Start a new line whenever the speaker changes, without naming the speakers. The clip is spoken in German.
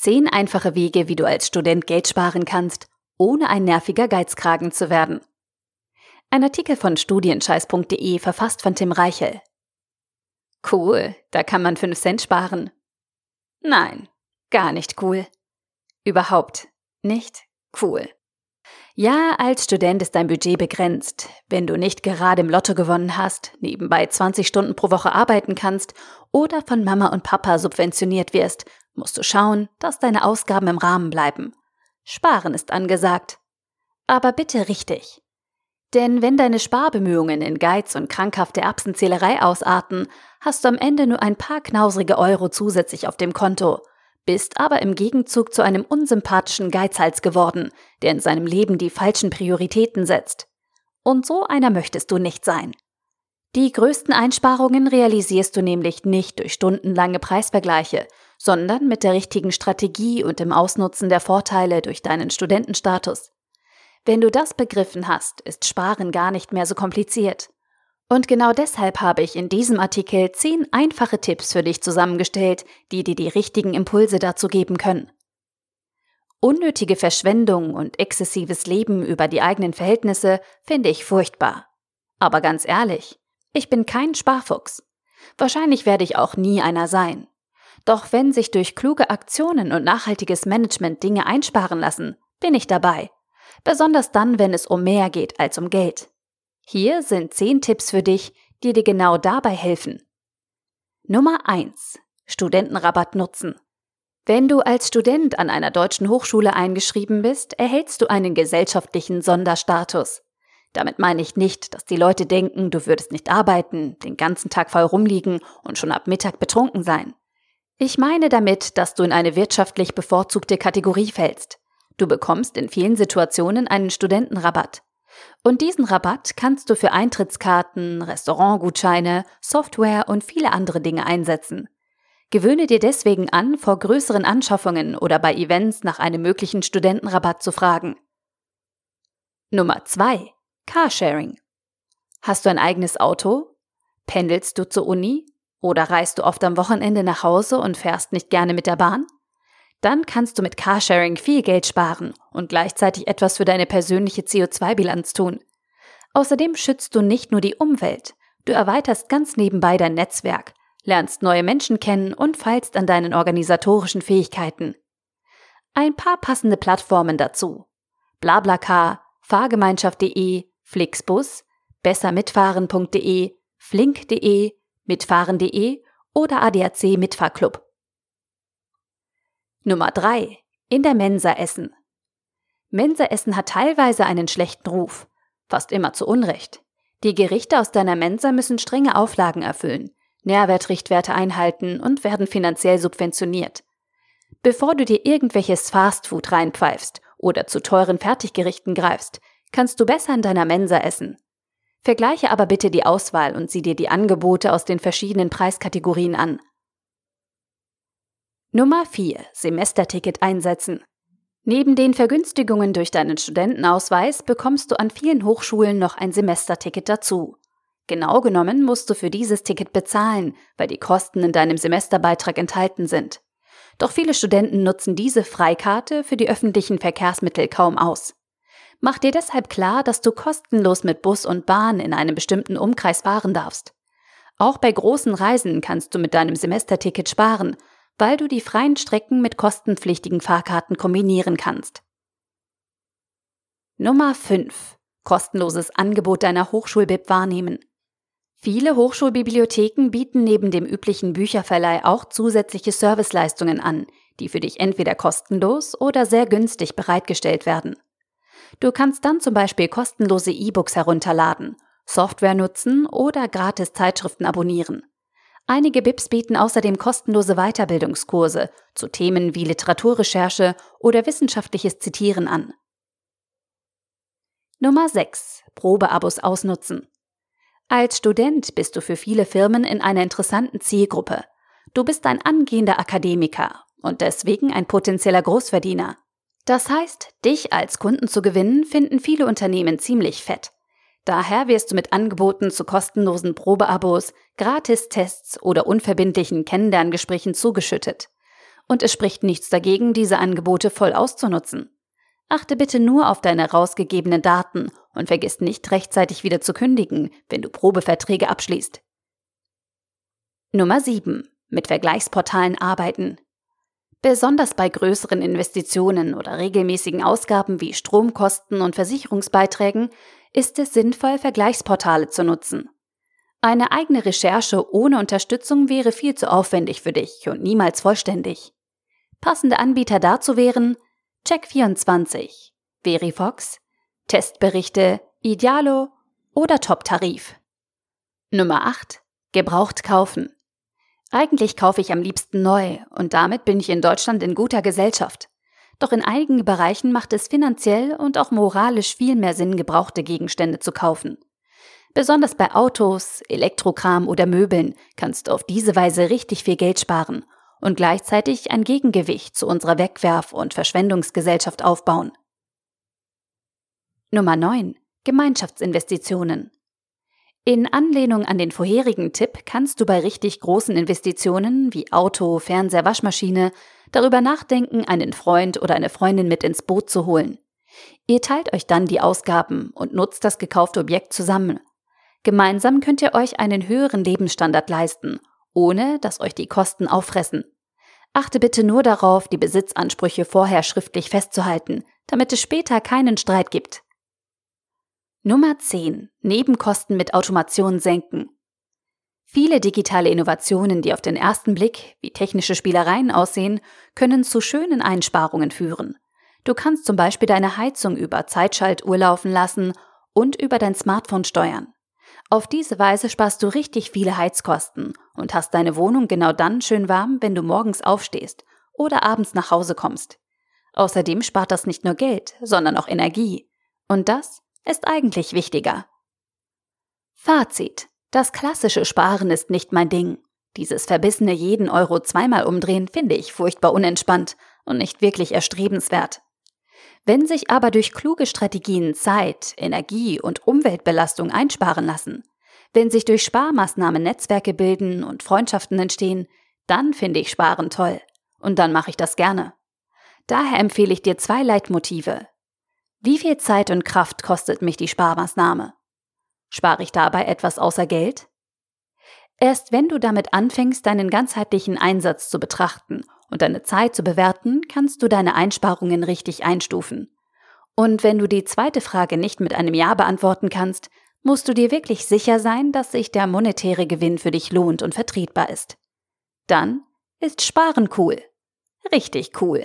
Zehn einfache Wege, wie du als Student Geld sparen kannst, ohne ein nerviger Geizkragen zu werden. Ein Artikel von studienscheiß.de verfasst von Tim Reichel. Cool, da kann man 5 Cent sparen. Nein, gar nicht cool. Überhaupt nicht cool. Ja, als Student ist dein Budget begrenzt. Wenn du nicht gerade im Lotto gewonnen hast, nebenbei 20 Stunden pro Woche arbeiten kannst oder von Mama und Papa subventioniert wirst, musst du schauen, dass deine Ausgaben im Rahmen bleiben. Sparen ist angesagt. Aber bitte richtig. Denn wenn deine Sparbemühungen in Geiz und krankhafte Erbsenzählerei ausarten, hast du am Ende nur ein paar knausrige Euro zusätzlich auf dem Konto, bist aber im Gegenzug zu einem unsympathischen Geizhals geworden, der in seinem Leben die falschen Prioritäten setzt. Und so einer möchtest du nicht sein. Die größten Einsparungen realisierst du nämlich nicht durch stundenlange Preisvergleiche, sondern mit der richtigen Strategie und dem Ausnutzen der Vorteile durch deinen Studentenstatus. Wenn du das begriffen hast, ist Sparen gar nicht mehr so kompliziert. Und genau deshalb habe ich in diesem Artikel zehn einfache Tipps für dich zusammengestellt, die dir die richtigen Impulse dazu geben können. Unnötige Verschwendung und exzessives Leben über die eigenen Verhältnisse finde ich furchtbar. Aber ganz ehrlich, ich bin kein Sparfuchs. Wahrscheinlich werde ich auch nie einer sein. Doch wenn sich durch kluge Aktionen und nachhaltiges Management Dinge einsparen lassen, bin ich dabei besonders dann, wenn es um mehr geht als um Geld. Hier sind 10 Tipps für dich, die dir genau dabei helfen. Nummer 1. Studentenrabatt nutzen. Wenn du als Student an einer deutschen Hochschule eingeschrieben bist, erhältst du einen gesellschaftlichen Sonderstatus. Damit meine ich nicht, dass die Leute denken, du würdest nicht arbeiten, den ganzen Tag voll rumliegen und schon ab Mittag betrunken sein. Ich meine damit, dass du in eine wirtschaftlich bevorzugte Kategorie fällst. Du bekommst in vielen Situationen einen Studentenrabatt. Und diesen Rabatt kannst du für Eintrittskarten, Restaurantgutscheine, Software und viele andere Dinge einsetzen. Gewöhne dir deswegen an, vor größeren Anschaffungen oder bei Events nach einem möglichen Studentenrabatt zu fragen. Nummer 2. Carsharing. Hast du ein eigenes Auto? Pendelst du zur Uni? Oder reist du oft am Wochenende nach Hause und fährst nicht gerne mit der Bahn? Dann kannst du mit Carsharing viel Geld sparen und gleichzeitig etwas für deine persönliche CO2-Bilanz tun. Außerdem schützt du nicht nur die Umwelt, du erweiterst ganz nebenbei dein Netzwerk, lernst neue Menschen kennen und feilst an deinen organisatorischen Fähigkeiten. Ein paar passende Plattformen dazu. Blablacar, Fahrgemeinschaft.de, Flixbus, bessermitfahren.de, flink.de, mitfahren.de oder ADAC Mitfahrclub. Nummer 3. In der Mensa essen. Mensaessen hat teilweise einen schlechten Ruf. Fast immer zu Unrecht. Die Gerichte aus deiner Mensa müssen strenge Auflagen erfüllen, Nährwertrichtwerte einhalten und werden finanziell subventioniert. Bevor du dir irgendwelches Fastfood reinpfeifst oder zu teuren Fertiggerichten greifst, kannst du besser in deiner Mensa essen. Vergleiche aber bitte die Auswahl und sieh dir die Angebote aus den verschiedenen Preiskategorien an. Nummer 4. Semesterticket einsetzen. Neben den Vergünstigungen durch deinen Studentenausweis bekommst du an vielen Hochschulen noch ein Semesterticket dazu. Genau genommen musst du für dieses Ticket bezahlen, weil die Kosten in deinem Semesterbeitrag enthalten sind. Doch viele Studenten nutzen diese Freikarte für die öffentlichen Verkehrsmittel kaum aus. Mach dir deshalb klar, dass du kostenlos mit Bus und Bahn in einem bestimmten Umkreis fahren darfst. Auch bei großen Reisen kannst du mit deinem Semesterticket sparen weil du die freien Strecken mit kostenpflichtigen Fahrkarten kombinieren kannst. Nummer 5. Kostenloses Angebot deiner Hochschulbib wahrnehmen. Viele Hochschulbibliotheken bieten neben dem üblichen Bücherverleih auch zusätzliche Serviceleistungen an, die für dich entweder kostenlos oder sehr günstig bereitgestellt werden. Du kannst dann zum Beispiel kostenlose E-Books herunterladen, Software nutzen oder gratis Zeitschriften abonnieren. Einige BIPs bieten außerdem kostenlose Weiterbildungskurse zu Themen wie Literaturrecherche oder wissenschaftliches Zitieren an. Nummer 6. Probeabos ausnutzen. Als Student bist du für viele Firmen in einer interessanten Zielgruppe. Du bist ein angehender Akademiker und deswegen ein potenzieller Großverdiener. Das heißt, dich als Kunden zu gewinnen, finden viele Unternehmen ziemlich fett. Daher wirst du mit Angeboten zu kostenlosen Probeabos, Gratistests oder unverbindlichen Kennenlerngesprächen zugeschüttet. Und es spricht nichts dagegen, diese Angebote voll auszunutzen. Achte bitte nur auf deine rausgegebenen Daten und vergiss nicht rechtzeitig wieder zu kündigen, wenn du Probeverträge abschließt. Nummer 7. Mit Vergleichsportalen arbeiten. Besonders bei größeren Investitionen oder regelmäßigen Ausgaben wie Stromkosten und Versicherungsbeiträgen ist es sinnvoll, Vergleichsportale zu nutzen. Eine eigene Recherche ohne Unterstützung wäre viel zu aufwendig für dich und niemals vollständig. Passende Anbieter dazu wären Check24, Verifox, Testberichte, Idealo oder Top-Tarif. Nummer 8. Gebraucht kaufen. Eigentlich kaufe ich am liebsten neu und damit bin ich in Deutschland in guter Gesellschaft. Doch in einigen Bereichen macht es finanziell und auch moralisch viel mehr Sinn, gebrauchte Gegenstände zu kaufen. Besonders bei Autos, Elektrokram oder Möbeln kannst du auf diese Weise richtig viel Geld sparen und gleichzeitig ein Gegengewicht zu unserer Wegwerf- und Verschwendungsgesellschaft aufbauen. Nummer 9. Gemeinschaftsinvestitionen. In Anlehnung an den vorherigen Tipp kannst du bei richtig großen Investitionen wie Auto, Fernseher, Waschmaschine darüber nachdenken, einen Freund oder eine Freundin mit ins Boot zu holen. Ihr teilt euch dann die Ausgaben und nutzt das gekaufte Objekt zusammen. Gemeinsam könnt ihr euch einen höheren Lebensstandard leisten, ohne dass euch die Kosten auffressen. Achte bitte nur darauf, die Besitzansprüche vorher schriftlich festzuhalten, damit es später keinen Streit gibt. Nummer 10. Nebenkosten mit Automation senken. Viele digitale Innovationen, die auf den ersten Blick wie technische Spielereien aussehen, können zu schönen Einsparungen führen. Du kannst zum Beispiel deine Heizung über Zeitschaltuhr laufen lassen und über dein Smartphone steuern. Auf diese Weise sparst du richtig viele Heizkosten und hast deine Wohnung genau dann schön warm, wenn du morgens aufstehst oder abends nach Hause kommst. Außerdem spart das nicht nur Geld, sondern auch Energie. Und das ist eigentlich wichtiger. Fazit. Das klassische Sparen ist nicht mein Ding. Dieses verbissene jeden Euro zweimal umdrehen finde ich furchtbar unentspannt und nicht wirklich erstrebenswert. Wenn sich aber durch kluge Strategien Zeit, Energie und Umweltbelastung einsparen lassen, wenn sich durch Sparmaßnahmen Netzwerke bilden und Freundschaften entstehen, dann finde ich Sparen toll. Und dann mache ich das gerne. Daher empfehle ich dir zwei Leitmotive, wie viel Zeit und Kraft kostet mich die Sparmaßnahme? Spare ich dabei etwas außer Geld? Erst wenn du damit anfängst, deinen ganzheitlichen Einsatz zu betrachten und deine Zeit zu bewerten, kannst du deine Einsparungen richtig einstufen. Und wenn du die zweite Frage nicht mit einem Ja beantworten kannst, musst du dir wirklich sicher sein, dass sich der monetäre Gewinn für dich lohnt und vertretbar ist. Dann ist Sparen cool. Richtig cool.